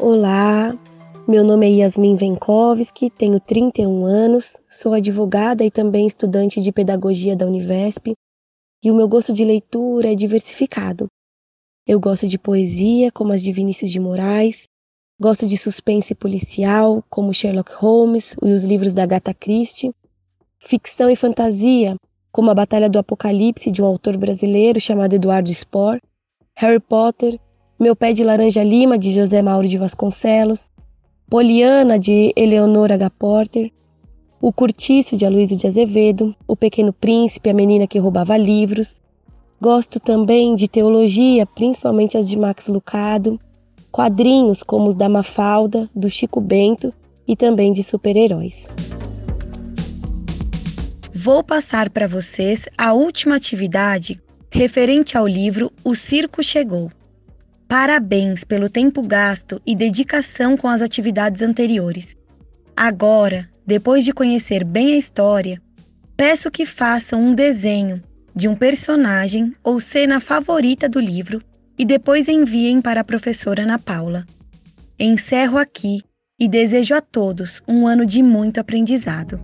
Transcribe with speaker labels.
Speaker 1: Olá, meu nome é Yasmin Venkovski, tenho 31 anos, sou advogada e também estudante de pedagogia da Univesp, e o meu gosto de leitura é diversificado. Eu gosto de poesia, como as de Vinícius de Moraes, gosto de suspense policial, como Sherlock Holmes e os livros da Agatha Christie, ficção e fantasia, como A Batalha do Apocalipse, de um autor brasileiro chamado Eduardo Spohr, Harry Potter, Meu Pé de Laranja Lima, de José Mauro de Vasconcelos, Poliana, de Eleonora H. Porter, O Curtiço, de Aloysio de Azevedo, O Pequeno Príncipe, A Menina que Roubava Livros. Gosto também de teologia, principalmente as de Max Lucado, quadrinhos como os da Mafalda, do Chico Bento e também de super-heróis.
Speaker 2: Vou passar para vocês a última atividade referente ao livro O Circo Chegou. Parabéns pelo tempo gasto e dedicação com as atividades anteriores. Agora, depois de conhecer bem a história, peço que façam um desenho de um personagem ou cena favorita do livro e depois enviem para a professora Ana Paula. Encerro aqui e desejo a todos um ano de muito aprendizado.